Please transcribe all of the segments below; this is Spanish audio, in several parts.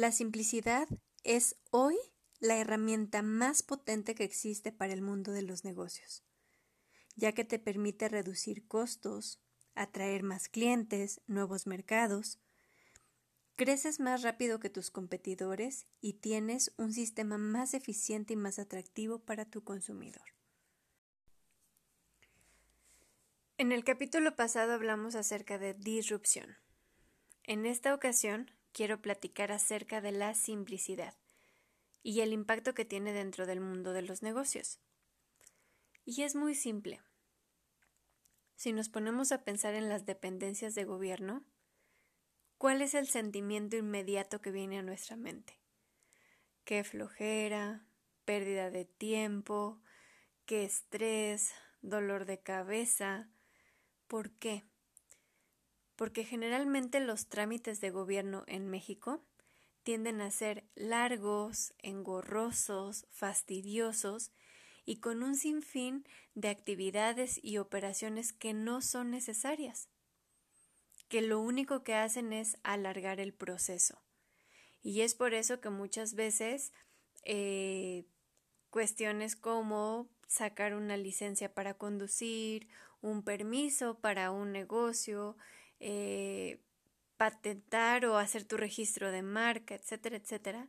La simplicidad es hoy la herramienta más potente que existe para el mundo de los negocios, ya que te permite reducir costos, atraer más clientes, nuevos mercados, creces más rápido que tus competidores y tienes un sistema más eficiente y más atractivo para tu consumidor. En el capítulo pasado hablamos acerca de disrupción. En esta ocasión quiero platicar acerca de la simplicidad y el impacto que tiene dentro del mundo de los negocios. Y es muy simple. Si nos ponemos a pensar en las dependencias de gobierno, ¿cuál es el sentimiento inmediato que viene a nuestra mente? Qué flojera, pérdida de tiempo, qué estrés, dolor de cabeza. ¿Por qué? Porque generalmente los trámites de gobierno en México tienden a ser largos, engorrosos, fastidiosos y con un sinfín de actividades y operaciones que no son necesarias, que lo único que hacen es alargar el proceso. Y es por eso que muchas veces eh, cuestiones como sacar una licencia para conducir, un permiso para un negocio, eh, patentar o hacer tu registro de marca, etcétera, etcétera,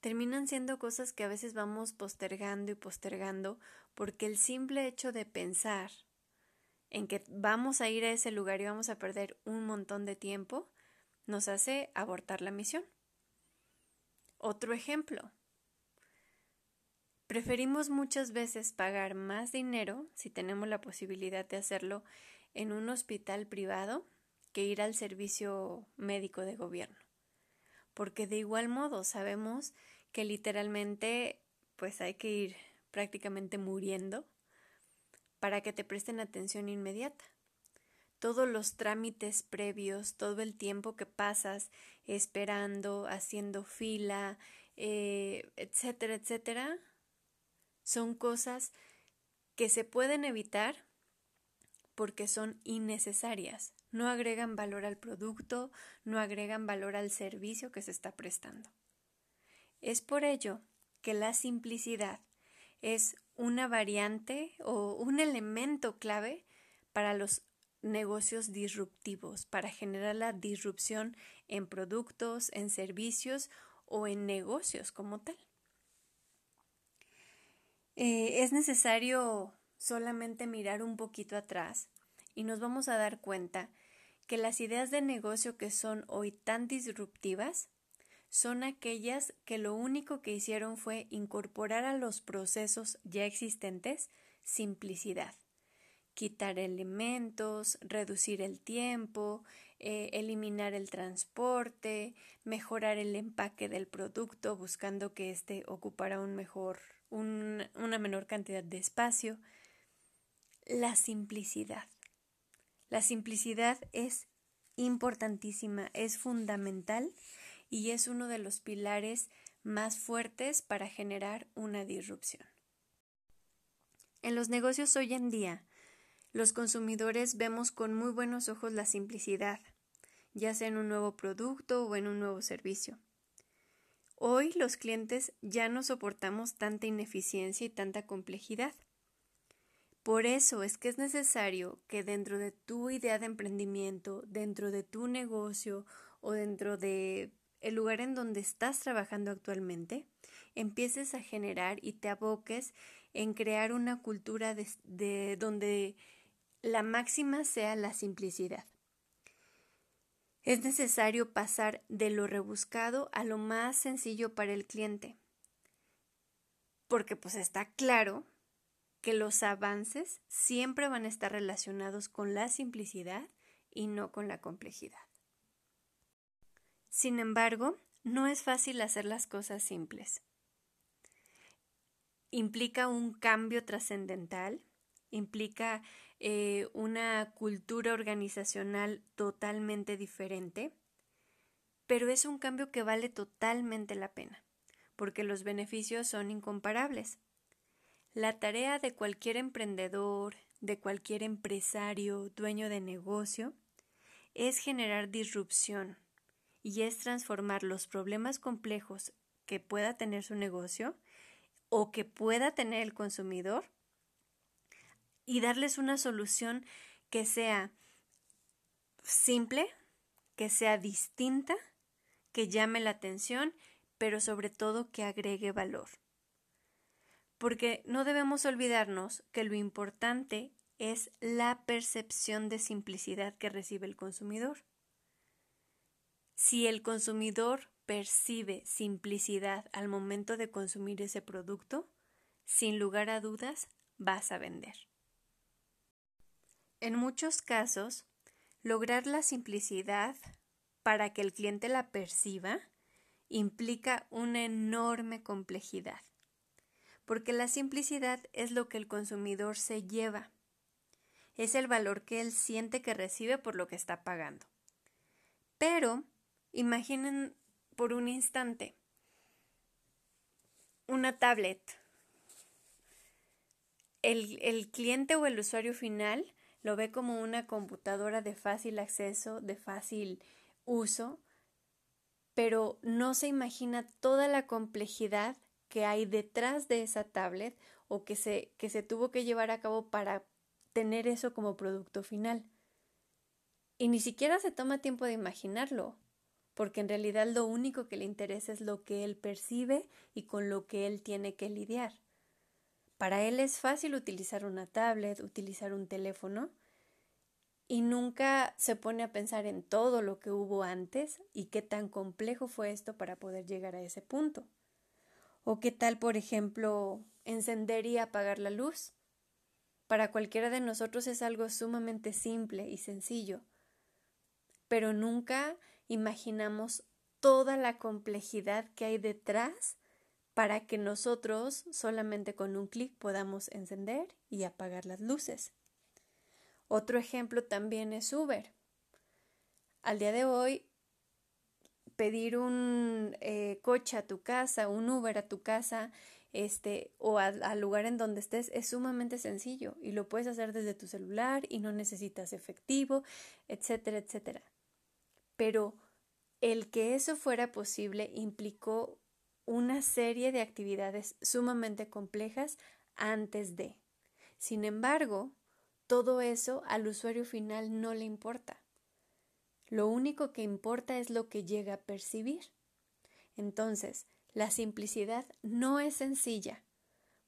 terminan siendo cosas que a veces vamos postergando y postergando porque el simple hecho de pensar en que vamos a ir a ese lugar y vamos a perder un montón de tiempo nos hace abortar la misión. Otro ejemplo. Preferimos muchas veces pagar más dinero, si tenemos la posibilidad de hacerlo, en un hospital privado que ir al servicio médico de gobierno. Porque de igual modo sabemos que literalmente pues hay que ir prácticamente muriendo para que te presten atención inmediata. Todos los trámites previos, todo el tiempo que pasas esperando, haciendo fila, eh, etcétera, etcétera, son cosas que se pueden evitar porque son innecesarias no agregan valor al producto, no agregan valor al servicio que se está prestando. Es por ello que la simplicidad es una variante o un elemento clave para los negocios disruptivos, para generar la disrupción en productos, en servicios o en negocios como tal. Eh, es necesario solamente mirar un poquito atrás y nos vamos a dar cuenta que las ideas de negocio que son hoy tan disruptivas son aquellas que lo único que hicieron fue incorporar a los procesos ya existentes simplicidad, quitar elementos, reducir el tiempo, eh, eliminar el transporte, mejorar el empaque del producto buscando que éste ocupara un mejor, una menor cantidad de espacio. La simplicidad. La simplicidad es importantísima, es fundamental y es uno de los pilares más fuertes para generar una disrupción. En los negocios hoy en día, los consumidores vemos con muy buenos ojos la simplicidad, ya sea en un nuevo producto o en un nuevo servicio. Hoy los clientes ya no soportamos tanta ineficiencia y tanta complejidad. Por eso es que es necesario que dentro de tu idea de emprendimiento, dentro de tu negocio o dentro de el lugar en donde estás trabajando actualmente, empieces a generar y te aboques en crear una cultura de, de donde la máxima sea la simplicidad. Es necesario pasar de lo rebuscado a lo más sencillo para el cliente. Porque pues está claro que los avances siempre van a estar relacionados con la simplicidad y no con la complejidad. Sin embargo, no es fácil hacer las cosas simples. Implica un cambio trascendental, implica eh, una cultura organizacional totalmente diferente, pero es un cambio que vale totalmente la pena, porque los beneficios son incomparables. La tarea de cualquier emprendedor, de cualquier empresario, dueño de negocio, es generar disrupción y es transformar los problemas complejos que pueda tener su negocio o que pueda tener el consumidor y darles una solución que sea simple, que sea distinta, que llame la atención, pero sobre todo que agregue valor. Porque no debemos olvidarnos que lo importante es la percepción de simplicidad que recibe el consumidor. Si el consumidor percibe simplicidad al momento de consumir ese producto, sin lugar a dudas vas a vender. En muchos casos, lograr la simplicidad para que el cliente la perciba implica una enorme complejidad, porque la simplicidad es lo que el consumidor se lleva, es el valor que él siente que recibe por lo que está pagando. Pero, imaginen por un instante una tablet. El, el cliente o el usuario final lo ve como una computadora de fácil acceso, de fácil uso, pero no se imagina toda la complejidad que hay detrás de esa tablet o que se, que se tuvo que llevar a cabo para tener eso como producto final. Y ni siquiera se toma tiempo de imaginarlo, porque en realidad lo único que le interesa es lo que él percibe y con lo que él tiene que lidiar. Para él es fácil utilizar una tablet, utilizar un teléfono, y nunca se pone a pensar en todo lo que hubo antes y qué tan complejo fue esto para poder llegar a ese punto. O qué tal, por ejemplo, encender y apagar la luz. Para cualquiera de nosotros es algo sumamente simple y sencillo, pero nunca imaginamos toda la complejidad que hay detrás para que nosotros solamente con un clic podamos encender y apagar las luces. Otro ejemplo también es Uber. Al día de hoy, pedir un eh, coche a tu casa, un Uber a tu casa, este, o al lugar en donde estés, es sumamente sencillo y lo puedes hacer desde tu celular y no necesitas efectivo, etcétera, etcétera. Pero el que eso fuera posible implicó una serie de actividades sumamente complejas antes de. Sin embargo, todo eso al usuario final no le importa. Lo único que importa es lo que llega a percibir. Entonces, la simplicidad no es sencilla.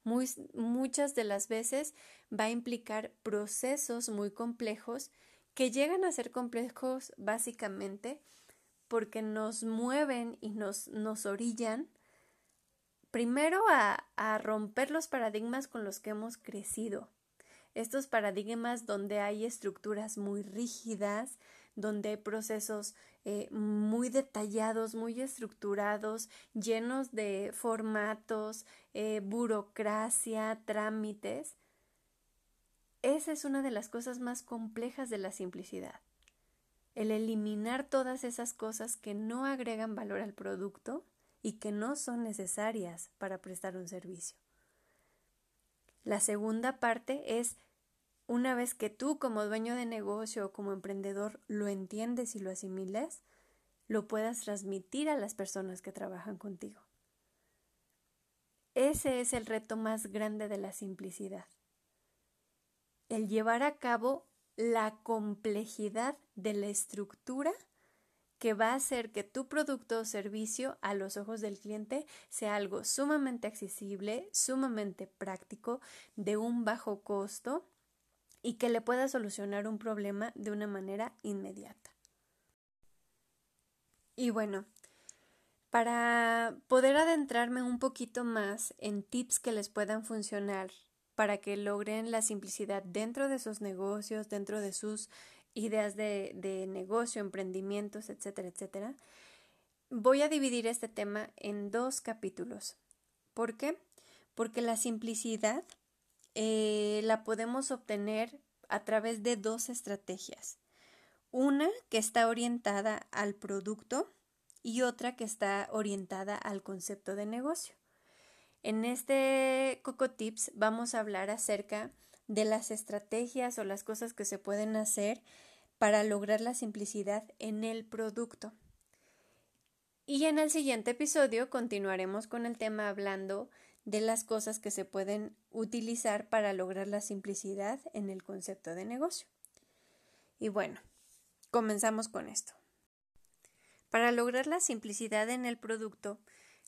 muchas de las veces va a implicar procesos muy complejos que llegan a ser complejos básicamente porque nos mueven y nos, nos orillan primero a, a romper los paradigmas con los que hemos crecido, estos paradigmas donde hay estructuras muy rígidas, donde hay procesos eh, muy detallados, muy estructurados, llenos de formatos, eh, burocracia, trámites. Esa es una de las cosas más complejas de la simplicidad el eliminar todas esas cosas que no agregan valor al producto y que no son necesarias para prestar un servicio. La segunda parte es una vez que tú como dueño de negocio o como emprendedor lo entiendes y lo asimiles, lo puedas transmitir a las personas que trabajan contigo. Ese es el reto más grande de la simplicidad. El llevar a cabo la complejidad de la estructura que va a hacer que tu producto o servicio a los ojos del cliente sea algo sumamente accesible, sumamente práctico, de un bajo costo y que le pueda solucionar un problema de una manera inmediata. Y bueno, para poder adentrarme un poquito más en tips que les puedan funcionar para que logren la simplicidad dentro de sus negocios, dentro de sus ideas de, de negocio, emprendimientos, etcétera, etcétera, voy a dividir este tema en dos capítulos. ¿Por qué? Porque la simplicidad eh, la podemos obtener a través de dos estrategias. Una que está orientada al producto y otra que está orientada al concepto de negocio. En este Coco Tips vamos a hablar acerca de las estrategias o las cosas que se pueden hacer para lograr la simplicidad en el producto. Y en el siguiente episodio continuaremos con el tema hablando de las cosas que se pueden utilizar para lograr la simplicidad en el concepto de negocio. Y bueno, comenzamos con esto. Para lograr la simplicidad en el producto,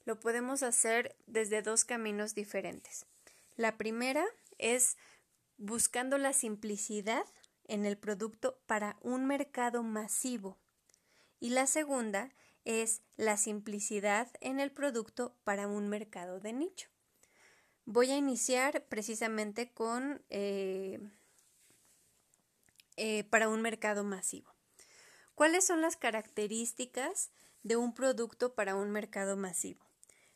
lo podemos hacer desde dos caminos diferentes. La primera es buscando la simplicidad en el producto para un mercado masivo. Y la segunda es la simplicidad en el producto para un mercado de nicho. Voy a iniciar precisamente con eh, eh, para un mercado masivo. ¿Cuáles son las características de un producto para un mercado masivo?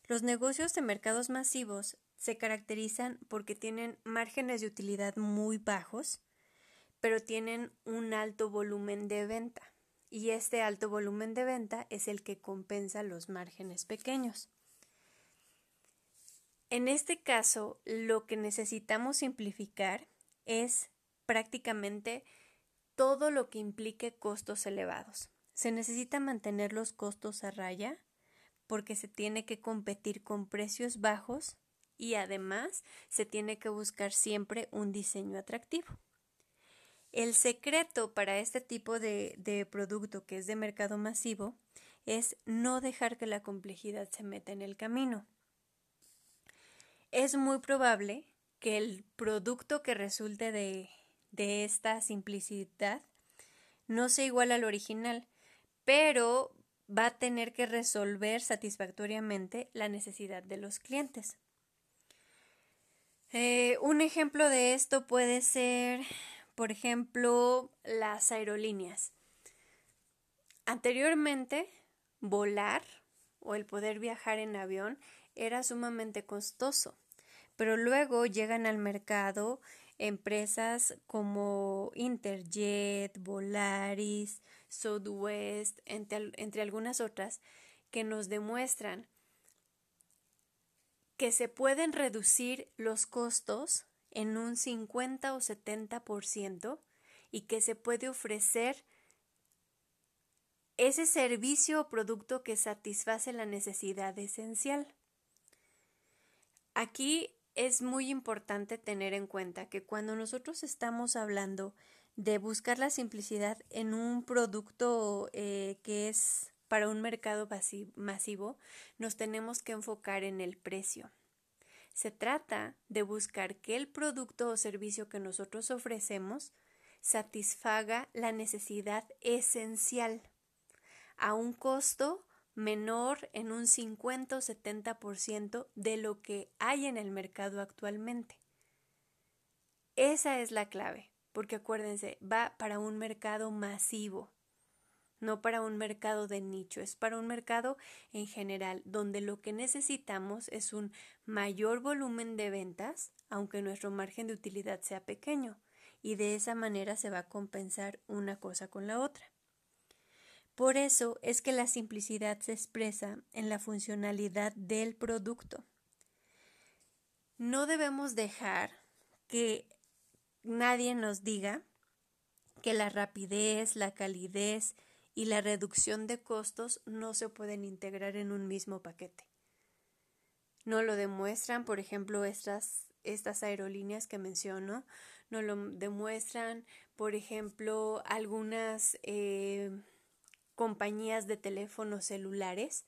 Los negocios de mercados masivos se caracterizan porque tienen márgenes de utilidad muy bajos, pero tienen un alto volumen de venta. Y este alto volumen de venta es el que compensa los márgenes pequeños. En este caso, lo que necesitamos simplificar es prácticamente todo lo que implique costos elevados. Se necesita mantener los costos a raya porque se tiene que competir con precios bajos y además se tiene que buscar siempre un diseño atractivo. El secreto para este tipo de, producto que es de mercado masivo es no dejar que la complejidad se meta en el camino. Es muy probable que el producto que resulte de, de esta simplicidad no sea igual al original, pero va a tener que resolver satisfactoriamente la necesidad de los clientes. Eh, un ejemplo de esto puede ser, por ejemplo, las aerolíneas. Anteriormente, volar o el poder viajar en avión era sumamente costoso, pero luego llegan al mercado empresas como Interjet, Volaris, Southwest, entre, entre algunas otras, que nos demuestran que se pueden reducir los costos en un 50 o 70% y que se puede ofrecer ese servicio o producto que satisface la necesidad esencial. Aquí es muy importante tener en cuenta que cuando nosotros estamos hablando de buscar la simplicidad en un producto eh, que es para un mercado masivo, nos tenemos que enfocar en el precio. Se trata de buscar que el producto o servicio que nosotros ofrecemos satisfaga la necesidad esencial a un costo menor en un 50 o 70% de lo que hay en el mercado actualmente. Esa es la clave, porque acuérdense, va para un mercado masivo, no para un mercado de nicho, es para un mercado en general, donde lo que necesitamos es un mayor volumen de ventas, aunque nuestro margen de utilidad sea pequeño, y de esa manera se va a compensar una cosa con la otra. Por eso es que la simplicidad se expresa en la funcionalidad del producto. No debemos dejar que nadie nos diga que la rapidez, la calidez y la reducción de costos no se pueden integrar en un mismo paquete. No lo demuestran, por ejemplo, estas, estas aerolíneas que menciono, no lo demuestran, por ejemplo, algunas eh, compañías de teléfonos celulares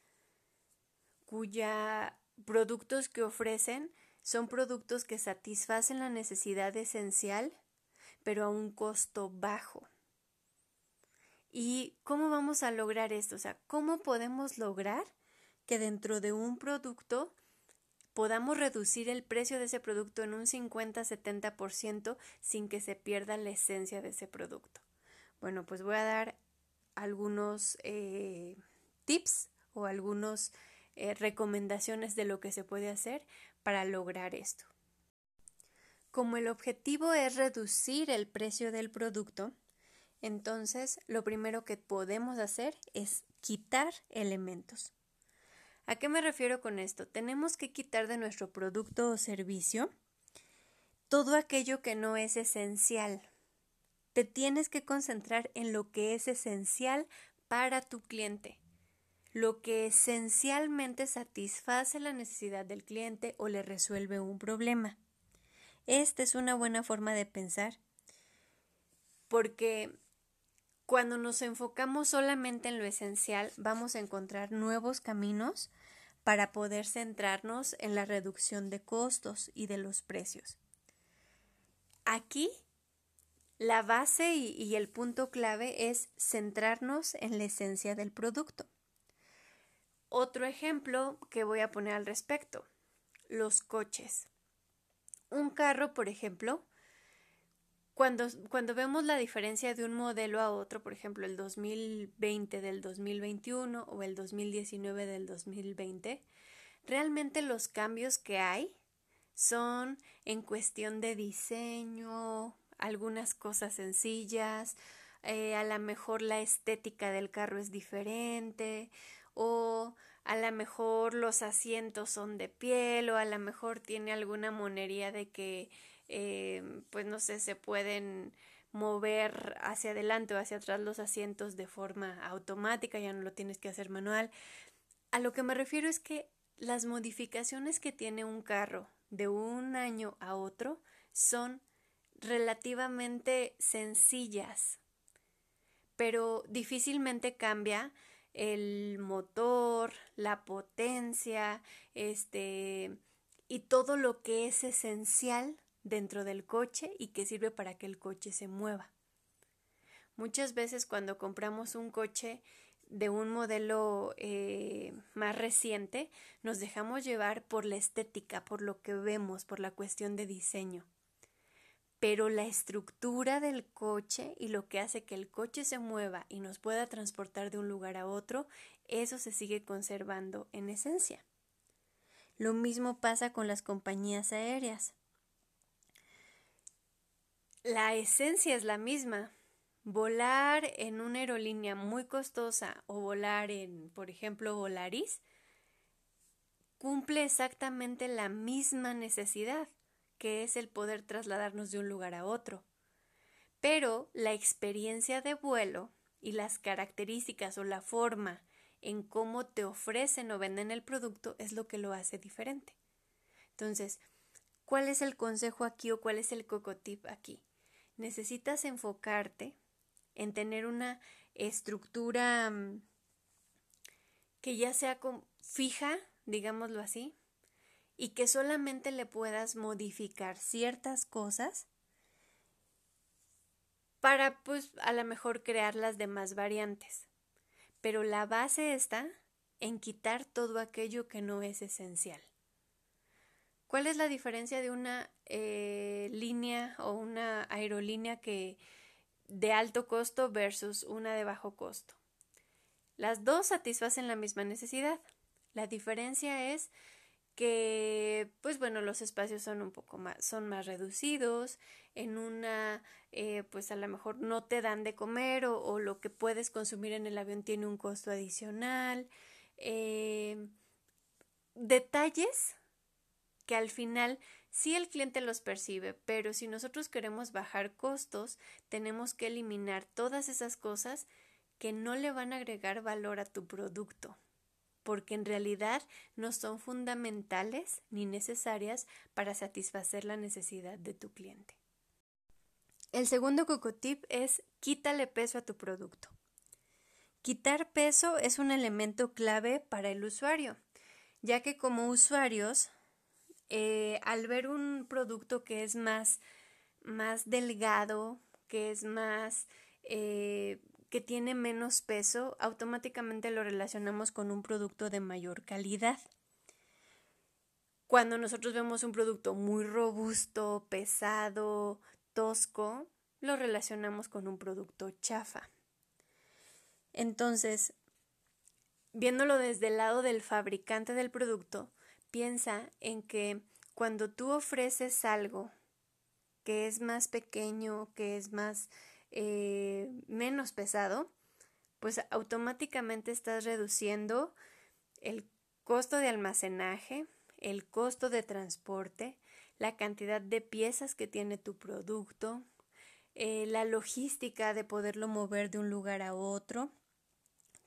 cuya productos que ofrecen son productos que satisfacen la necesidad esencial, pero a un costo bajo. ¿Y cómo vamos a lograr esto? O sea, ¿cómo podemos lograr que dentro de un producto podamos reducir el precio de ese producto en un 50-70% sin que se pierda la esencia de ese producto? Bueno, pues voy a dar algunos eh, tips o algunas eh, recomendaciones de lo que se puede hacer para lograr esto. Como el objetivo es reducir el precio del producto, entonces lo primero que podemos hacer es quitar elementos. ¿A qué me refiero con esto? Tenemos que quitar de nuestro producto o servicio todo aquello que no es esencial. Te tienes que concentrar en lo que es esencial para tu cliente, lo que esencialmente satisface la necesidad del cliente o le resuelve un problema. Esta es una buena forma de pensar porque cuando nos enfocamos solamente en lo esencial, vamos a encontrar nuevos caminos para poder centrarnos en la reducción de costos y de los precios. Aquí, la base y, el punto clave es centrarnos en la esencia del producto. Otro ejemplo que voy a poner al respecto, los coches. Un carro, por ejemplo, cuando, cuando vemos la diferencia de un modelo a otro, por ejemplo, el 2020 del 2021 o el 2019 del 2020, realmente los cambios que hay son en cuestión de diseño, algunas cosas sencillas, eh, a lo mejor la estética del carro es diferente o a lo mejor los asientos son de piel o a lo mejor tiene alguna monería de que eh, pues no sé, se pueden mover hacia adelante o hacia atrás los asientos de forma automática, ya no lo tienes que hacer manual. A lo que me refiero es que las modificaciones que tiene un carro de un año a otro son relativamente sencillas, pero difícilmente cambia el motor, la potencia, este y todo lo que es esencial dentro del coche y que sirve para que el coche se mueva. Muchas veces cuando compramos un coche de un modelo eh, más reciente, nos dejamos llevar por la estética, por lo que vemos, por la cuestión de diseño. Pero la estructura del coche y lo que hace que el coche se mueva y nos pueda transportar de un lugar a otro, eso se sigue conservando en esencia. Lo mismo pasa con las compañías aéreas la esencia es la misma. Volar en una aerolínea muy costosa o volar en, por ejemplo, Volaris, cumple exactamente la misma necesidad, que es el poder trasladarnos de un lugar a otro. Pero la experiencia de vuelo y las características o la forma en cómo te ofrecen o venden el producto es lo que lo hace diferente. Entonces, ¿cuál es el consejo aquí o cuál es el cocotip aquí? necesitas enfocarte en tener una estructura mm, que ya sea fija, digámoslo así, y que solamente le puedas modificar ciertas cosas para pues a lo mejor crear las demás variantes. Pero la base está en quitar todo aquello que no es esencial. ¿Cuál es la diferencia de una eh, línea o una aerolínea que de alto costo versus una de bajo costo? Las dos satisfacen la misma necesidad. La diferencia es que, pues bueno, los espacios son un poco más, son más reducidos. En una, eh, pues a lo mejor no te dan de comer o, lo que puedes consumir en el avión tiene un costo adicional. Eh, detalles que al final sí el cliente los percibe, pero si nosotros queremos bajar costos, tenemos que eliminar todas esas cosas que no le van a agregar valor a tu producto, porque en realidad no son fundamentales ni necesarias para satisfacer la necesidad de tu cliente. El segundo cocotip es quítale peso a tu producto. Quitar peso es un elemento clave para el usuario, ya que como usuarios eh, al ver un producto que es más, más delgado, que es más, eh, que tiene menos peso, automáticamente lo relacionamos con un producto de mayor calidad. Cuando nosotros vemos un producto muy robusto, pesado, tosco, lo relacionamos con un producto chafa. Entonces, viéndolo desde el lado del fabricante del producto, piensa en que cuando tú ofreces algo que es más pequeño, que es más eh, menos pesado, pues automáticamente estás reduciendo el costo de almacenaje, el costo de transporte, la cantidad de piezas que tiene tu producto, eh, la logística de poderlo mover de un lugar a otro.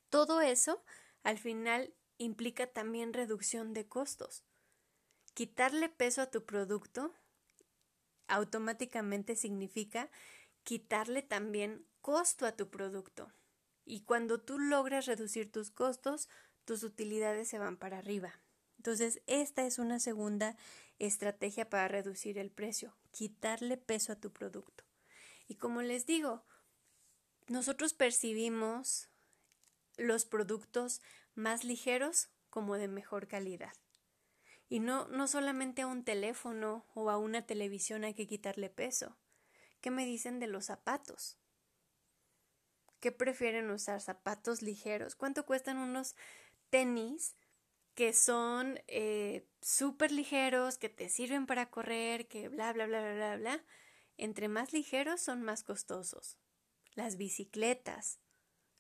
Todo eso al final implica también reducción de costos. Quitarle peso a tu producto automáticamente significa quitarle también costo a tu producto. Y cuando tú logras reducir tus costos, tus utilidades se van para arriba. Entonces, esta es una segunda estrategia para reducir el precio, quitarle peso a tu producto. Y como les digo, nosotros percibimos los productos más ligeros como de mejor calidad. Y no, no solamente a un teléfono o a una televisión hay que quitarle peso. ¿Qué me dicen de los zapatos? ¿Qué prefieren usar? ¿Zapatos ligeros? ¿Cuánto cuestan unos tenis que son eh, súper ligeros, que te sirven para correr, que bla, bla, bla, bla, bla, bla? Entre más ligeros son más costosos. Las bicicletas,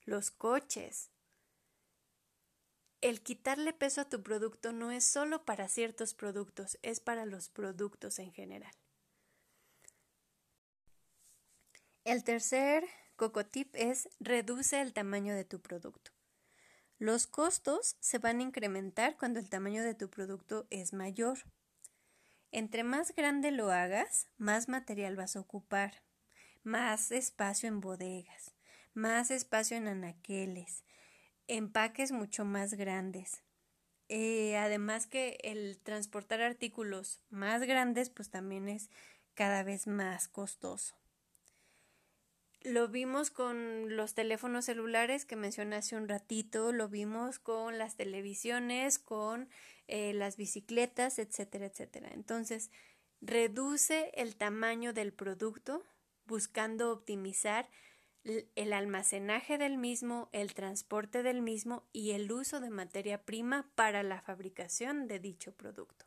los coches. El quitarle peso a tu producto no es solo para ciertos productos, es para los productos en general. El tercer cocotip es reduce el tamaño de tu producto. Los costos se van a incrementar cuando el tamaño de tu producto es mayor. Entre más grande lo hagas, más material vas a ocupar, más espacio en bodegas, más espacio en anaqueles, empaques mucho más grandes. Eh, además que el transportar artículos más grandes pues también es cada vez más costoso. Lo vimos con los teléfonos celulares que mencioné hace un ratito, lo vimos con las televisiones, con eh, las bicicletas, etcétera, etcétera. Entonces, reduce el tamaño del producto buscando optimizar el almacenaje del mismo, el transporte del mismo y el uso de materia prima para la fabricación de dicho producto.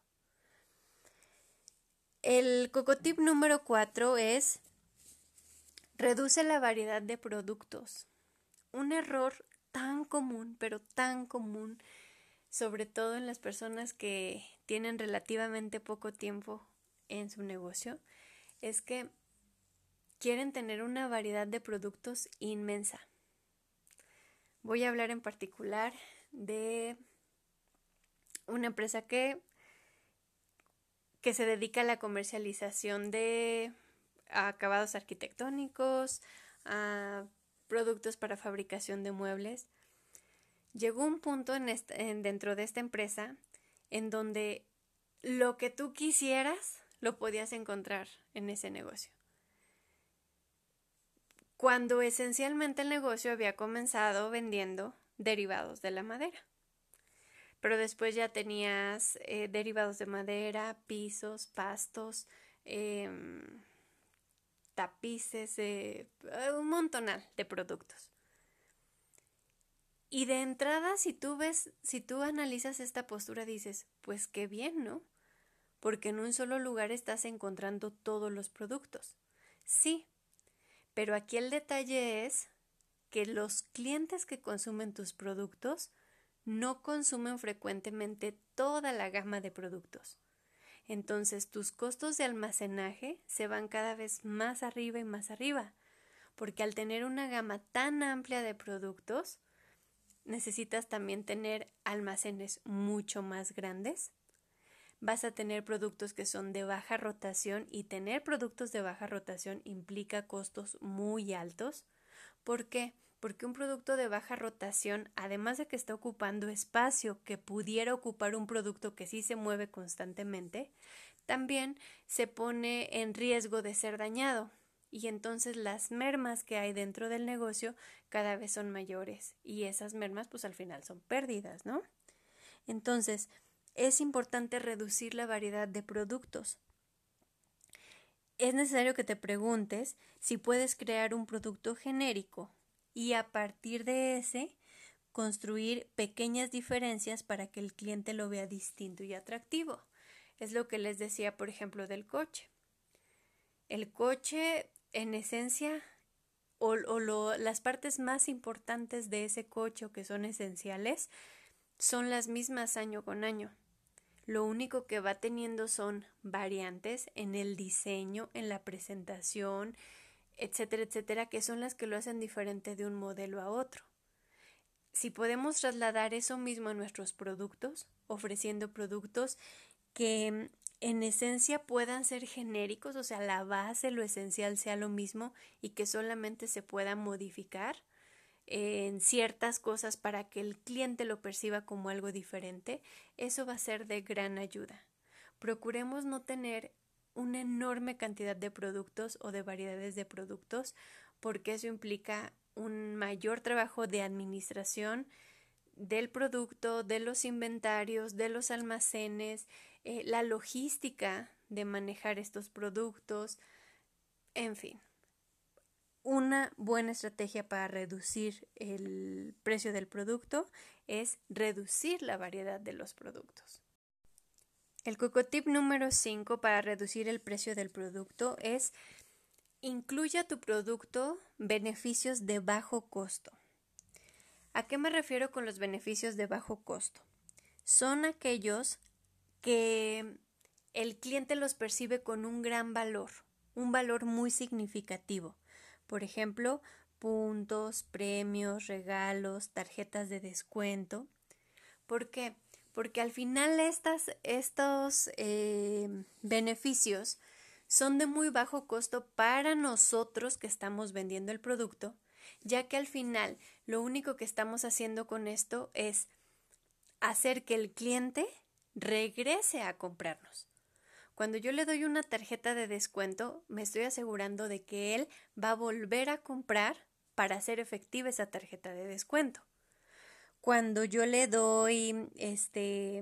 El cocotip número 4 es Reduce la variedad de productos. Un error tan común, pero tan común, sobre todo en las personas que tienen relativamente poco tiempo en su negocio, es que quieren tener una variedad de productos inmensa. Voy a hablar en particular de una empresa que, que se dedica a la comercialización de acabados arquitectónicos, a productos para fabricación de muebles. Llegó un punto en dentro de esta empresa en donde lo que tú quisieras lo podías encontrar en ese negocio. Cuando esencialmente el negocio había comenzado vendiendo derivados de la madera. Pero después ya tenías eh, derivados de madera, pisos, pastos, em, tapices, eh, un montonal de productos. Y de entrada, si tú ves, si tú analizas esta postura, dices, pues qué bien, ¿no? Porque en un solo lugar estás encontrando todos los productos. Sí, pero aquí el detalle es que los clientes que consumen tus productos no consumen frecuentemente toda la gama de productos. Entonces tus costos de almacenaje se van cada vez más arriba y más arriba, porque al tener una gama tan amplia de productos, necesitas también tener almacenes mucho más grandes. Vas a tener productos que son de baja rotación y tener productos de baja rotación implica costos muy altos. ¿Por qué? Porque un producto de baja rotación, además de que está ocupando espacio que pudiera ocupar un producto que sí se mueve constantemente, también se pone en riesgo de ser dañado y entonces las mermas que hay dentro del negocio cada vez son mayores y esas mermas pues al final son pérdidas, ¿no? Entonces, es importante reducir la variedad de productos. es necesario que te preguntes si puedes crear un producto genérico y a partir de ese construir pequeñas diferencias para que el cliente lo vea distinto y atractivo. Es lo que les decía, por ejemplo, del coche. El coche, en esencia, o, las partes más importantes de ese coche o que son esenciales, son las mismas año con año. Lo único que va teniendo son variantes en el diseño, en la presentación, etcétera, etcétera, que son las que lo hacen diferente de un modelo a otro. Si podemos trasladar eso mismo a nuestros productos, ofreciendo productos que en esencia puedan ser genéricos, o sea, la base, lo esencial sea lo mismo y que solamente se pueda modificar, en ciertas cosas para que el cliente lo perciba como algo diferente, eso va a ser de gran ayuda. Procuremos no tener una enorme cantidad de productos o de variedades de productos porque eso implica un mayor trabajo de administración del producto, de los inventarios, de los almacenes, eh, la logística de manejar estos productos, en fin una buena estrategia para reducir el precio del producto es reducir la variedad de los productos. El cocotip número 5 para reducir el precio del producto es incluya tu producto beneficios de bajo costo. ¿A qué me refiero con los beneficios de bajo costo? Son aquellos que el cliente los percibe con un gran valor, un valor muy significativo. Por ejemplo, puntos, premios, regalos, tarjetas de descuento. ¿Por qué? Porque al final estos eh, beneficios son de muy bajo costo para nosotros que estamos vendiendo el producto, ya que al final lo único que estamos haciendo con esto es hacer que el cliente regrese a comprarnos. Cuando yo le doy una tarjeta de descuento, me estoy asegurando de que él va a volver a comprar para hacer efectiva esa tarjeta de descuento. Cuando yo le doy, este,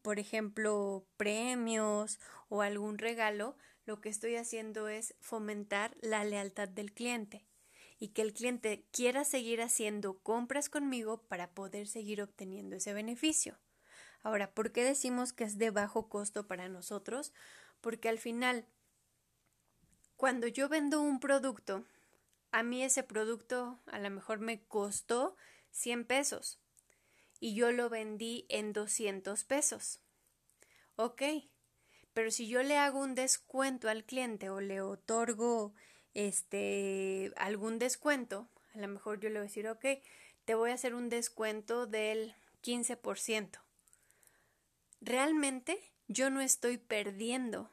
por ejemplo, premios o algún regalo, lo que estoy haciendo es fomentar la lealtad del cliente y que el cliente quiera seguir haciendo compras conmigo para poder seguir obteniendo ese beneficio. Ahora, ¿por qué decimos que es de bajo costo para nosotros? Porque al final, cuando yo vendo un producto, a mí ese producto a lo mejor me costó 100 pesos y yo lo vendí en 200 pesos. Ok, pero si yo le hago un descuento al cliente o le otorgo este algún descuento, a lo mejor yo le voy a decir, ok, te voy a hacer un descuento del 15% realmente yo no estoy perdiendo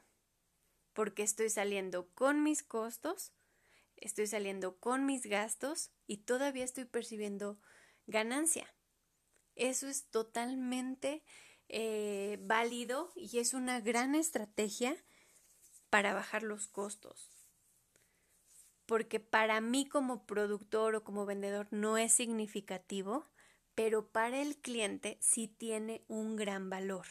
porque estoy saliendo con mis costos, estoy saliendo con mis gastos y todavía estoy percibiendo ganancia. Eso es totalmente eh, válido y es una gran estrategia para bajar los costos. Porque para mí como productor o como vendedor no es significativo, pero para el cliente sí tiene un gran valor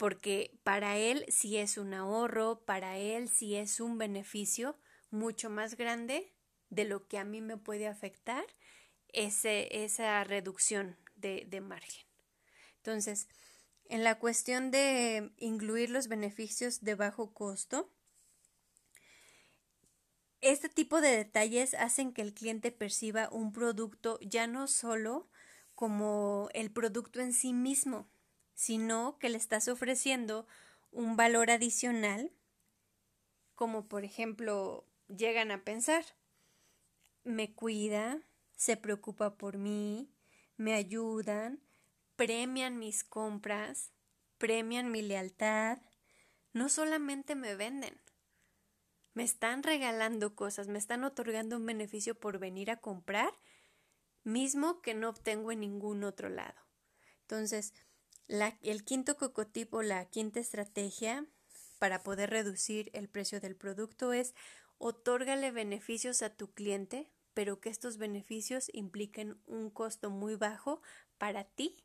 porque para él sí es un ahorro, para él sí es un beneficio mucho más grande de lo que a mí me puede afectar ese, esa reducción de, de margen. Entonces, en la cuestión de incluir los beneficios de bajo costo, este tipo de detalles hacen que el cliente perciba un producto ya no solo como el producto en sí mismo, sino que le estás ofreciendo un valor adicional, como por ejemplo llegan a pensar, me cuida, se preocupa por mí, me ayudan, premian mis compras, premian mi lealtad, no solamente me venden, me están regalando cosas, me están otorgando un beneficio por venir a comprar, mismo que no obtengo en ningún otro lado. Entonces, el quinto cocotipo, la quinta estrategia para poder reducir el precio del producto es otórgale beneficios a tu cliente, pero que estos beneficios impliquen un costo muy bajo para ti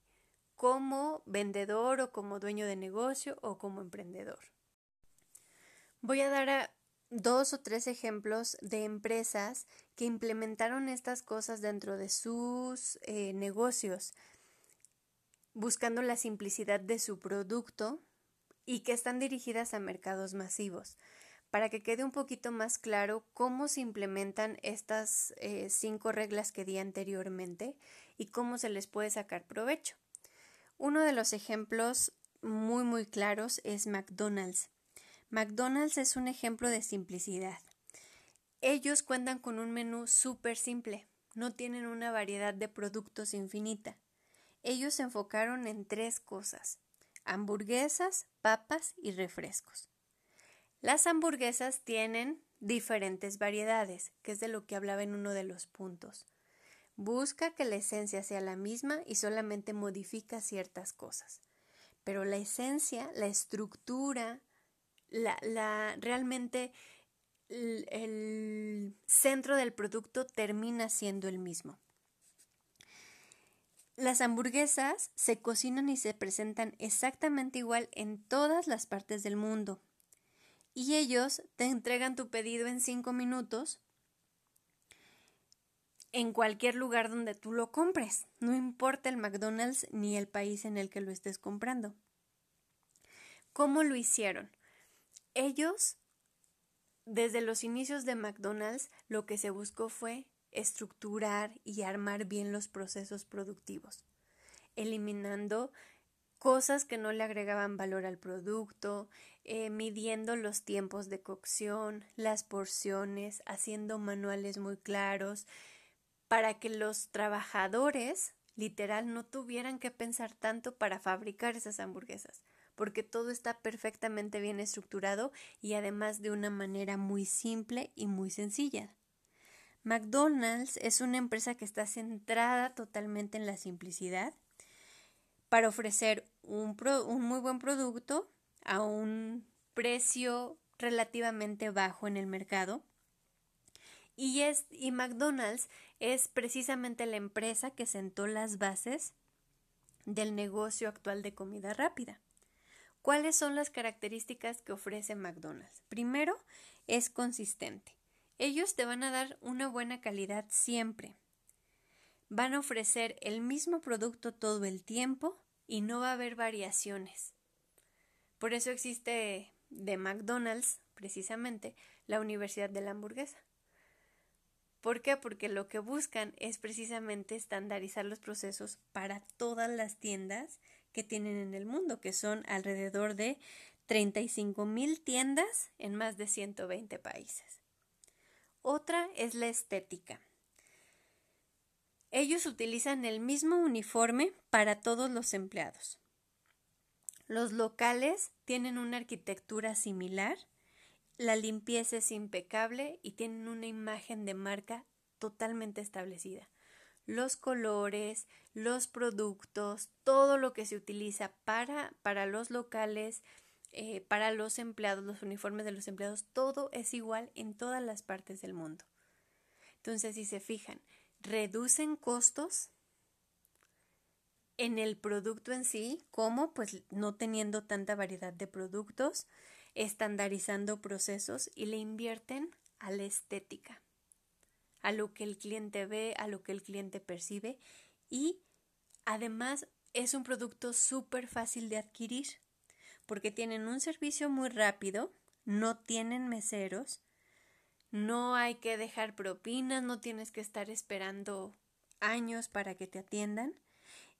como vendedor o como dueño de negocio o como emprendedor. Voy a dar dos o tres ejemplos de empresas que implementaron estas cosas dentro de sus eh, negocios, buscando la simplicidad de su producto y que están dirigidas a mercados masivos para que quede un poquito más claro cómo se implementan estas eh, cinco reglas que di anteriormente y cómo se les puede sacar provecho. Uno de los ejemplos muy muy claros es McDonald's. McDonald's es un ejemplo de simplicidad. Ellos cuentan con un menú súper simple, no tienen una variedad de productos infinita. Ellos se enfocaron en tres cosas, hamburguesas, papas y refrescos. Las hamburguesas tienen diferentes variedades, que es de lo que hablaba en uno de los puntos. Busca que la esencia sea la misma y solamente modifica ciertas cosas. Pero la esencia, la estructura, la, realmente el centro del producto termina siendo el mismo. Las hamburguesas se cocinan y se presentan exactamente igual en todas las partes del mundo, y ellos te entregan tu pedido en cinco minutos en cualquier lugar donde tú lo compres, no importa el McDonald's ni el país en el que lo estés comprando. ¿Cómo lo hicieron? Ellos, desde los inicios de McDonald's, lo que se buscó fue estructurar y armar bien los procesos productivos, eliminando cosas que no le agregaban valor al producto, eh, midiendo los tiempos de cocción, las porciones, haciendo manuales muy claros, para que los trabajadores literal no tuvieran que pensar tanto para fabricar esas hamburguesas, porque todo está perfectamente bien estructurado y además de una manera muy simple y muy sencilla. McDonald's es una empresa que está centrada totalmente en la simplicidad para ofrecer un, un muy buen producto a un precio relativamente bajo en el mercado. Y, es, y McDonald's es precisamente la empresa que sentó las bases del negocio actual de comida rápida. ¿Cuáles son las características que ofrece McDonald's? Primero, es consistente. Ellos te van a dar una buena calidad siempre. Van a ofrecer el mismo producto todo el tiempo y no va a haber variaciones. Por eso existe de McDonald's, precisamente, la Universidad de la Hamburguesa. ¿Por qué? Porque lo que buscan es precisamente estandarizar los procesos para todas las tiendas que tienen en el mundo, que son alrededor de 35 mil tiendas en más de 120 países. Otra es la estética. Ellos utilizan el mismo uniforme para todos los empleados. Los locales tienen una arquitectura similar, la limpieza es impecable y tienen una imagen de marca totalmente establecida. Los colores, los productos, todo lo que se utiliza para, para los locales, eh, para los empleados, los uniformes de los empleados, todo es igual en todas las partes del mundo. Entonces, si se fijan, reducen costos en el producto en sí, como pues no teniendo tanta variedad de productos, estandarizando procesos y le invierten a la estética, a lo que el cliente ve, a lo que el cliente percibe. Y además es un producto súper fácil de adquirir porque tienen un servicio muy rápido, no tienen meseros, no hay que dejar propinas, no tienes que estar esperando años para que te atiendan.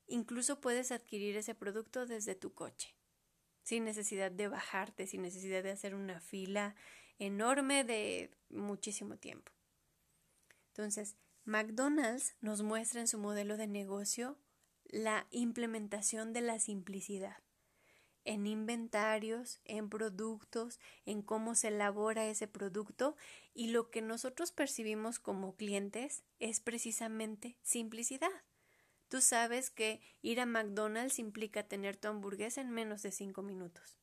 Incluso puedes adquirir ese producto desde tu coche, sin necesidad de bajarte, sin necesidad de hacer una fila enorme de muchísimo tiempo. Entonces, McDonald's nos muestra en su modelo de negocio la implementación de la simplicidad en inventarios, en productos, en cómo se elabora ese producto y lo que nosotros percibimos como clientes es precisamente simplicidad. Tú sabes que ir a McDonald's implica tener tu hamburguesa en menos de cinco minutos.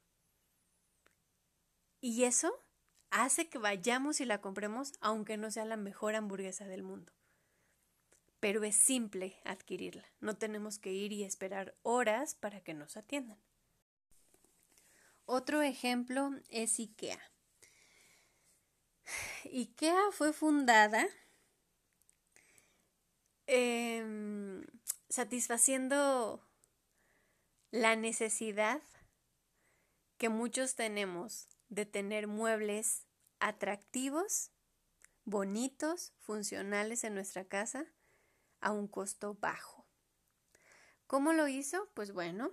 Y eso hace que vayamos y la compremos aunque no sea la mejor hamburguesa del mundo. Pero es simple adquirirla. No tenemos que ir y esperar horas para que nos atiendan. Otro ejemplo es IKEA. IKEA fue fundada em, satisfaciendo la necesidad que muchos tenemos de tener muebles atractivos, bonitos, funcionales en nuestra casa a un costo bajo. ¿Cómo lo hizo? Pues bueno,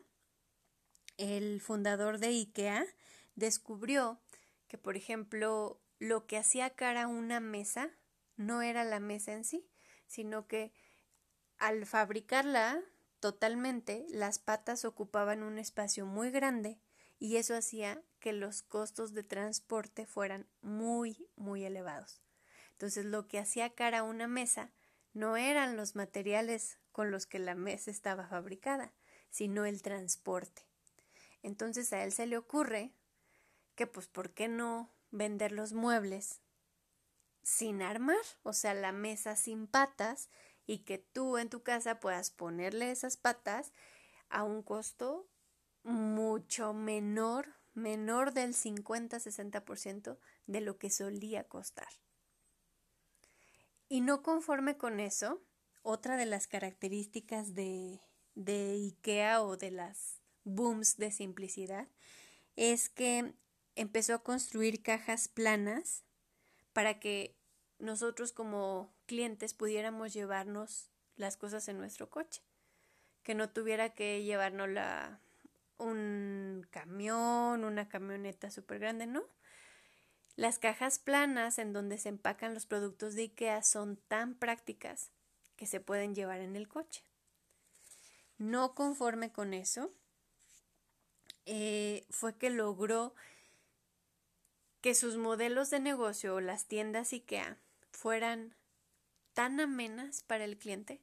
el fundador de IKEA descubrió que, por ejemplo, lo que hacía cara a una mesa no era la mesa en sí, sino que al fabricarla totalmente, las patas ocupaban un espacio muy grande y eso hacía que los costos de transporte fueran muy, muy elevados. Entonces, lo que hacía cara a una mesa no eran los materiales con los que la mesa estaba fabricada, sino el transporte. Entonces a él se le ocurre que pues ¿por qué no vender los muebles sin armar? O sea, la mesa sin patas y que tú en tu casa puedas ponerle esas patas a un costo mucho menor, menor del 50-60% de lo que solía costar. Y no conforme con eso, otra de las características de, de IKEA o de las booms de simplicidad es que empezó a construir cajas planas para que nosotros como clientes pudiéramos llevarnos las cosas en nuestro coche, que no tuviera que llevarnos la, un camión, una camioneta súper grande, ¿no? Las cajas planas en donde se empacan los productos de IKEA son tan prácticas que se pueden llevar en el coche. No conforme con eso, eh, fue que logró que sus modelos de negocio o las tiendas IKEA fueran tan amenas para el cliente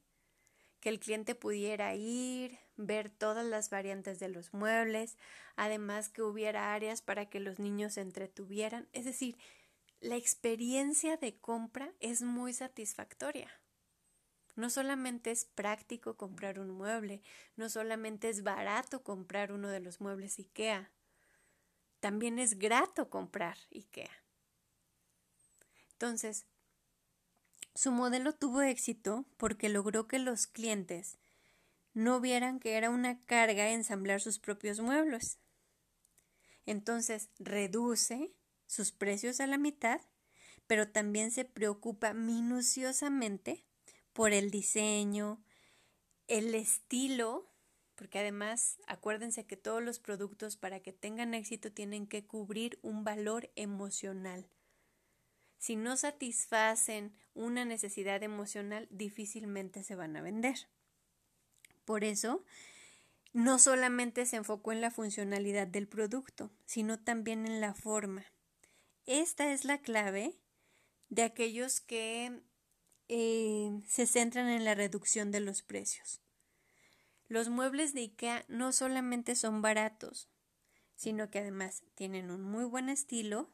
que el cliente pudiera ir, ver todas las variantes de los muebles, además que hubiera áreas para que los niños se entretuvieran, es decir, la experiencia de compra es muy satisfactoria. No solamente es práctico comprar un mueble, no solamente es barato comprar uno de los muebles IKEA, también es grato comprar IKEA. Entonces, su modelo tuvo éxito porque logró que los clientes no vieran que era una carga ensamblar sus propios muebles. Entonces, reduce sus precios a la mitad, pero también se preocupa minuciosamente por el diseño, el estilo, porque además acuérdense que todos los productos para que tengan éxito tienen que cubrir un valor emocional. Si no satisfacen una necesidad emocional, difícilmente se van a vender. Por eso, no solamente se enfocó en la funcionalidad del producto, sino también en la forma. Esta es la clave de aquellos que eh, se centran en la reducción de los precios. Los muebles de IKEA no solamente son baratos, sino que además tienen un muy buen estilo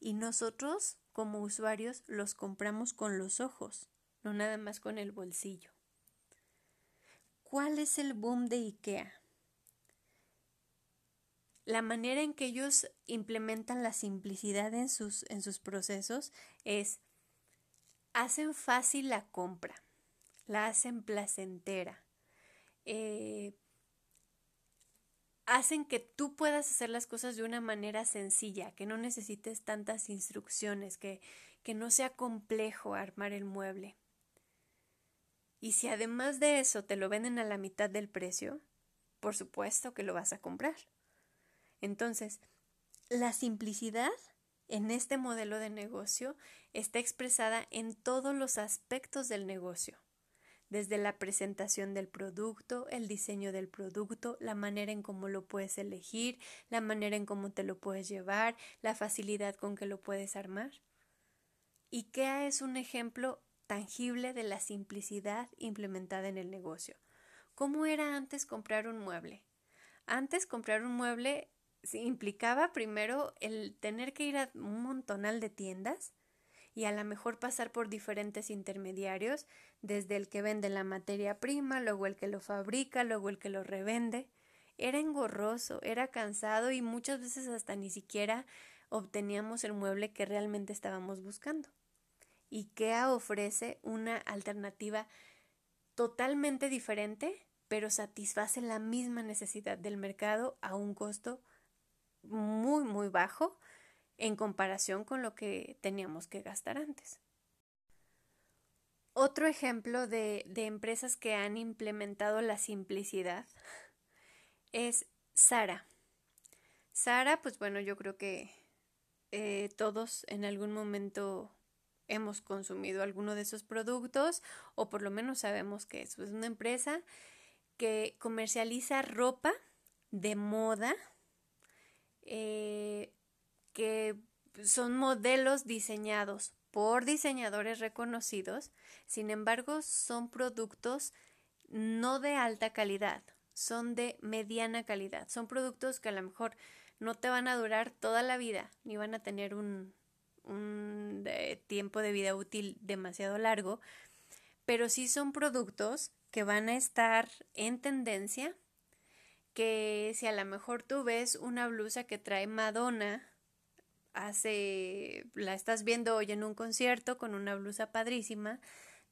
y nosotros como usuarios los compramos con los ojos, no nada más con el bolsillo. ¿Cuál es el boom de IKEA? La manera en que ellos implementan la simplicidad en sus, en sus procesos es hacen fácil la compra, la hacen placentera, eh, hacen que tú puedas hacer las cosas de una manera sencilla, que no necesites tantas instrucciones, que, que no sea complejo armar el mueble. Y si además de eso te lo venden a la mitad del precio, por supuesto que lo vas a comprar. Entonces, la simplicidad en este modelo de negocio está expresada en todos los aspectos del negocio, desde la presentación del producto, el diseño del producto, la manera en cómo lo puedes elegir, la manera en cómo te lo puedes llevar, la facilidad con que lo puedes armar. IKEA es un ejemplo tangible de la simplicidad implementada en el negocio. ¿Cómo era antes comprar un mueble? Antes comprar un mueble implicaba primero el tener que ir a un montonal de tiendas y a lo mejor pasar por diferentes intermediarios, desde el que vende la materia prima, luego el que lo fabrica, luego el que lo revende. Era engorroso, era cansado y muchas veces hasta ni siquiera obteníamos el mueble que realmente estábamos buscando. IKEA ofrece una alternativa totalmente diferente, pero satisface la misma necesidad del mercado a un costo muy, muy bajo en comparación con lo que teníamos que gastar antes. Otro ejemplo de, empresas que han implementado la simplicidad es Sara. Sara, pues bueno, yo creo que eh, todos en algún momento hemos consumido alguno de esos productos o por lo menos sabemos que es una empresa que comercializa ropa de moda eh, que son modelos diseñados por diseñadores reconocidos, sin embargo son productos no de alta calidad, son de mediana calidad, son productos que a lo mejor no te van a durar toda la vida, ni van a tener un, eh, tiempo de vida útil demasiado largo, pero sí son productos que van a estar en tendencia, que si a lo mejor tú ves una blusa que trae Madonna, hace, la estás viendo hoy en un concierto con una blusa padrísima,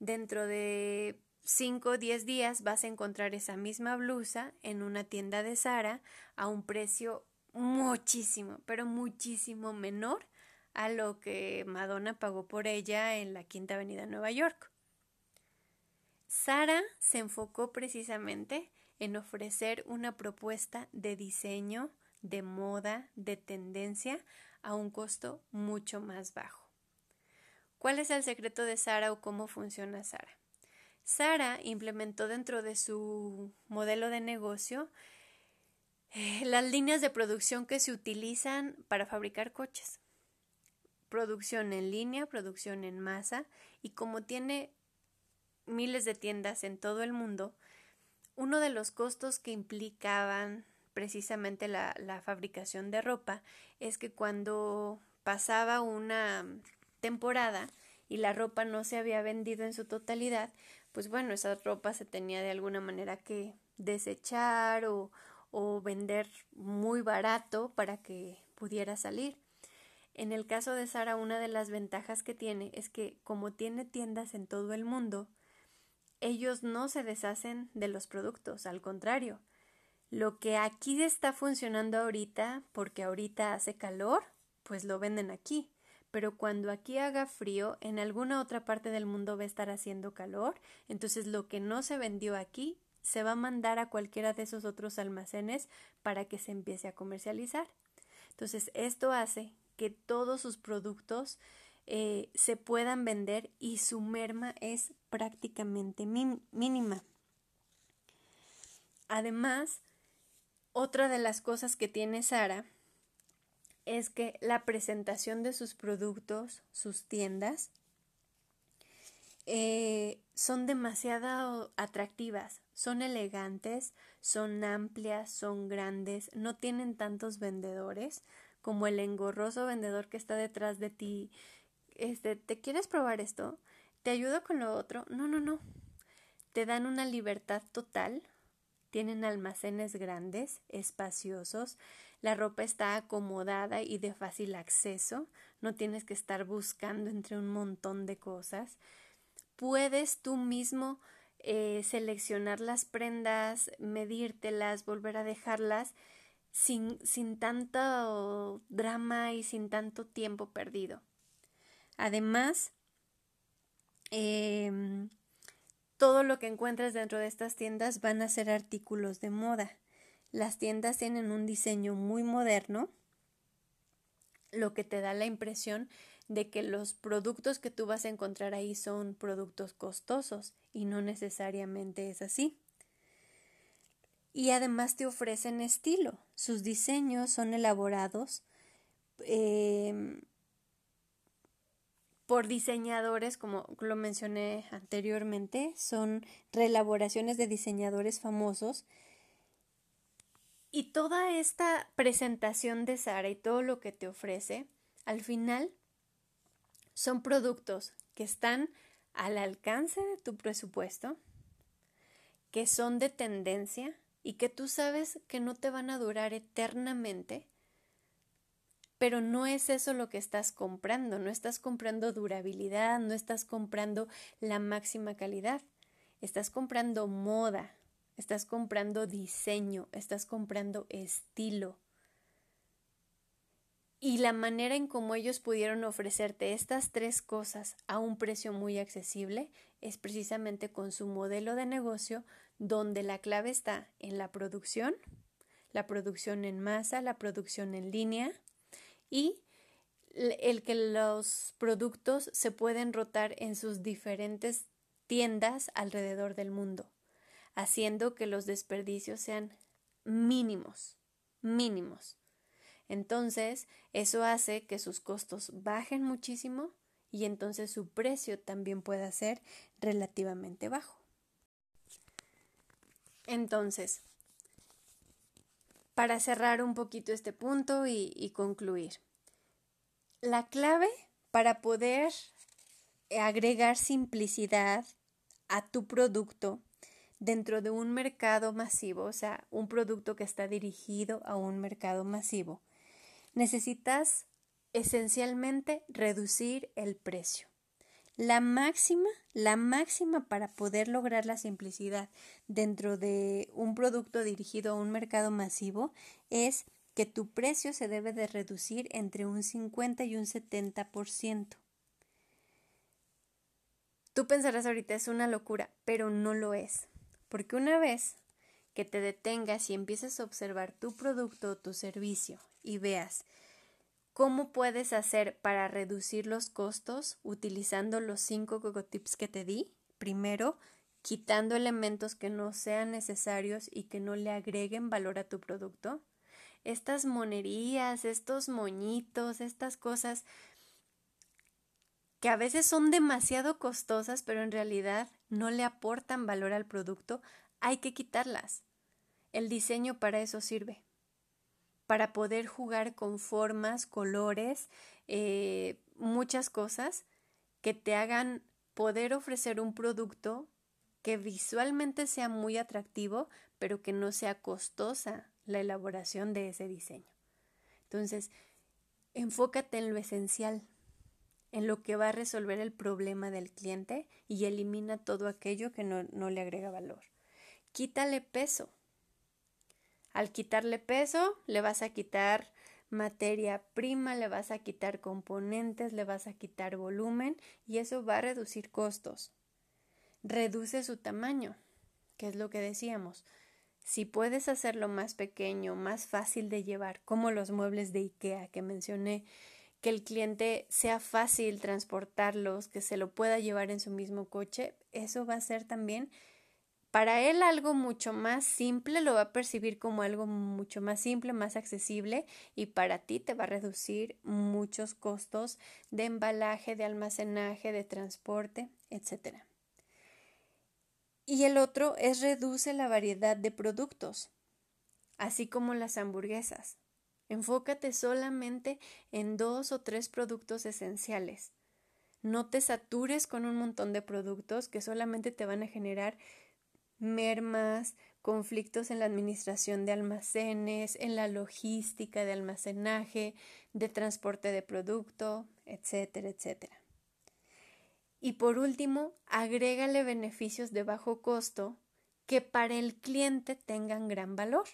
dentro de 5 o 10 días vas a encontrar esa misma blusa en una tienda de Sara a un precio muchísimo, pero muchísimo menor a lo que Madonna pagó por ella en la Quinta Avenida de Nueva York. Sara se enfocó precisamente en ofrecer una propuesta de diseño, de moda, de tendencia a un costo mucho más bajo. ¿Cuál es el secreto de Sara o cómo funciona Sara? Sara implementó dentro de su modelo de negocio eh, las líneas de producción que se utilizan para fabricar coches producción en línea, producción en masa y como tiene miles de tiendas en todo el mundo, uno de los costos que implicaban precisamente la, fabricación de ropa es que cuando pasaba una temporada y la ropa no se había vendido en su totalidad, pues bueno, esa ropa se tenía de alguna manera que desechar o, o vender muy barato para que pudiera salir. En el caso de Sara, una de las ventajas que tiene es que como tiene tiendas en todo el mundo, ellos no se deshacen de los productos, al contrario. Lo que aquí está funcionando ahorita, porque ahorita hace calor, pues lo venden aquí. Pero cuando aquí haga frío, en alguna otra parte del mundo va a estar haciendo calor, entonces lo que no se vendió aquí se va a mandar a cualquiera de esos otros almacenes para que se empiece a comercializar. Entonces, esto hace que todos sus productos eh, se puedan vender y su merma es prácticamente mínima. Además, otra de las cosas que tiene Sara es que la presentación de sus productos, sus tiendas, eh, son demasiado atractivas, son elegantes, son amplias, son grandes, no tienen tantos vendedores, como el engorroso vendedor que está detrás de ti. Este, ¿te quieres probar esto? ¿Te ayudo con lo otro? No, no, no. Te dan una libertad total. Tienen almacenes grandes, espaciosos. La ropa está acomodada y de fácil acceso. No tienes que estar buscando entre un montón de cosas. Puedes tú mismo eh, seleccionar las prendas, medírtelas, volver a dejarlas sin, sin tanto drama y sin tanto tiempo perdido. Además, em, todo lo que encuentras dentro de estas tiendas van a ser artículos de moda. Las tiendas tienen un diseño muy moderno, lo que te da la impresión de que los productos que tú vas a encontrar ahí son productos costosos y no necesariamente es así y además te ofrecen estilo. Sus diseños son elaborados em, por diseñadores, como lo mencioné anteriormente, son reelaboraciones de diseñadores famosos. Y toda esta presentación de Sara y todo lo que te ofrece, al final son productos que están al alcance de tu presupuesto, que son de tendencia, y que tú sabes que no te van a durar eternamente, pero no es eso lo que estás comprando, no estás comprando durabilidad, no estás comprando la máxima calidad, estás comprando moda, estás comprando diseño, estás comprando estilo. Y la manera en cómo ellos pudieron ofrecerte estas tres cosas a un precio muy accesible es precisamente con su modelo de negocio donde la clave está en la producción, la producción en masa, la producción en línea y el que los productos se pueden rotar en sus diferentes tiendas alrededor del mundo, haciendo que los desperdicios sean mínimos, mínimos. Entonces, eso hace que sus costos bajen muchísimo y entonces su precio también pueda ser relativamente bajo. Entonces, para cerrar un poquito este punto y, concluir, la clave para poder agregar simplicidad a tu producto dentro de un mercado masivo, o sea, un producto que está dirigido a un mercado masivo, necesitas esencialmente reducir el precio. La máxima, la máxima para poder lograr la simplicidad dentro de un producto dirigido a un mercado masivo es que tu precio se debe de reducir entre un 50 y un 70%. Tú pensarás ahorita es una locura, pero no lo es, porque una vez que te detengas y empieces a observar tu producto o tu servicio y veas ¿Cómo puedes hacer para reducir los costos utilizando los cinco tips que te di? Primero, quitando elementos que no sean necesarios y que no le agreguen valor a tu producto. Estas monerías, estos moñitos, estas cosas que a veces son demasiado costosas, pero en realidad no le aportan valor al producto, hay que quitarlas. El diseño para eso sirve para poder jugar con formas, colores, eh, muchas cosas que te hagan poder ofrecer un producto que visualmente sea muy atractivo, pero que no sea costosa la elaboración de ese diseño. Entonces, enfócate en lo esencial, en lo que va a resolver el problema del cliente y elimina todo aquello que no, no le agrega valor. Quítale peso. Al quitarle peso, le vas a quitar materia prima, le vas a quitar componentes, le vas a quitar volumen y eso va a reducir costos. Reduce su tamaño, que es lo que decíamos. Si puedes hacerlo más pequeño, más fácil de llevar, como los muebles de IKEA que mencioné, que el cliente sea fácil transportarlos, que se lo pueda llevar en su mismo coche, eso va a ser también para él algo mucho más simple lo va a percibir como algo mucho más simple, más accesible y para ti te va a reducir muchos costos de embalaje, de almacenaje, de transporte, etc. Y el otro es reduce la variedad de productos, así como las hamburguesas. Enfócate solamente en dos o tres productos esenciales. No te satures con un montón de productos que solamente te van a generar mermas, conflictos en la administración de almacenes, en la logística de almacenaje, de transporte de producto, etcétera, etcétera. Y por último, agrégale beneficios de bajo costo que para el cliente tengan gran valor.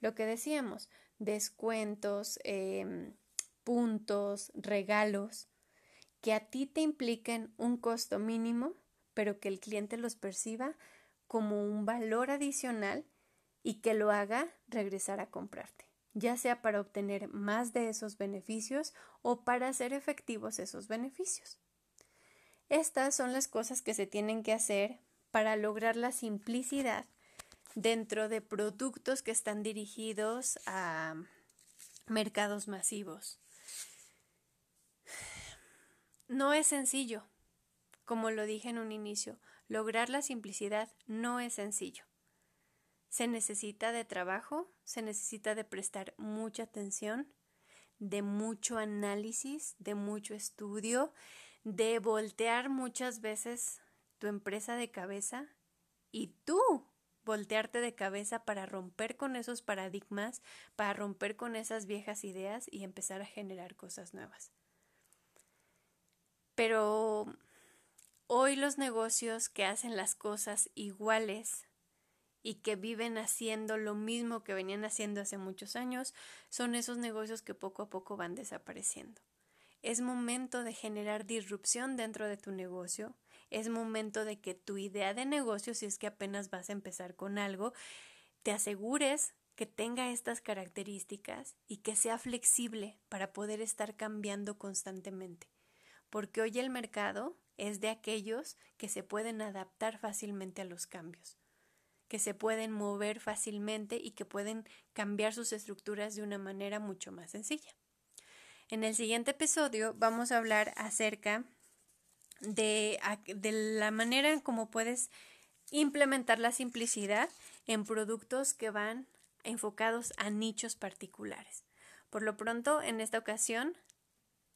Lo que decíamos, descuentos, em, puntos, regalos, que a ti te impliquen un costo mínimo, pero que el cliente los perciba como un valor adicional y que lo haga regresar a comprarte, ya sea para obtener más de esos beneficios o para hacer efectivos esos beneficios. Estas son las cosas que se tienen que hacer para lograr la simplicidad dentro de productos que están dirigidos a mercados masivos. No es sencillo, como lo dije en un inicio, Lograr la simplicidad no es sencillo. Se necesita de trabajo, se necesita de prestar mucha atención, de mucho análisis, de mucho estudio, de voltear muchas veces tu empresa de cabeza y tú voltearte de cabeza para romper con esos paradigmas, para romper con esas viejas ideas y empezar a generar cosas nuevas. Pero hoy los negocios que hacen las cosas iguales y que viven haciendo lo mismo que venían haciendo hace muchos años son esos negocios que poco a poco van desapareciendo. Es momento de generar disrupción dentro de tu negocio, es momento de que tu idea de negocio, si es que apenas vas a empezar con algo, te asegures que tenga estas características y que sea flexible para poder estar cambiando constantemente. Porque hoy el mercado es de aquellos que se pueden adaptar fácilmente a los cambios, que se pueden mover fácilmente y que pueden cambiar sus estructuras de una manera mucho más sencilla. En el siguiente episodio vamos a hablar acerca de, la manera en cómo puedes implementar la simplicidad en productos que van enfocados a nichos particulares. Por lo pronto, en esta ocasión,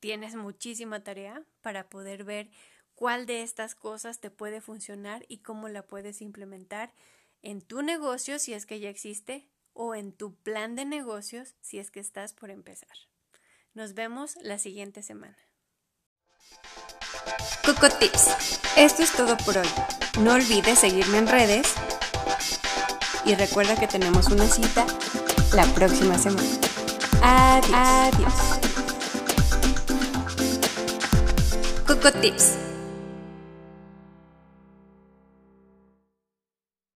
tienes muchísima tarea para poder ver cuál de estas cosas te puede funcionar y cómo la puedes implementar en tu negocio si es que ya existe o en tu plan de negocios si es que estás por empezar. Nos vemos la siguiente semana. Coco Tips. Esto es todo por hoy. No olvides seguirme en redes y recuerda que tenemos una cita la próxima semana. Adiós. Adiós. Coco Tips.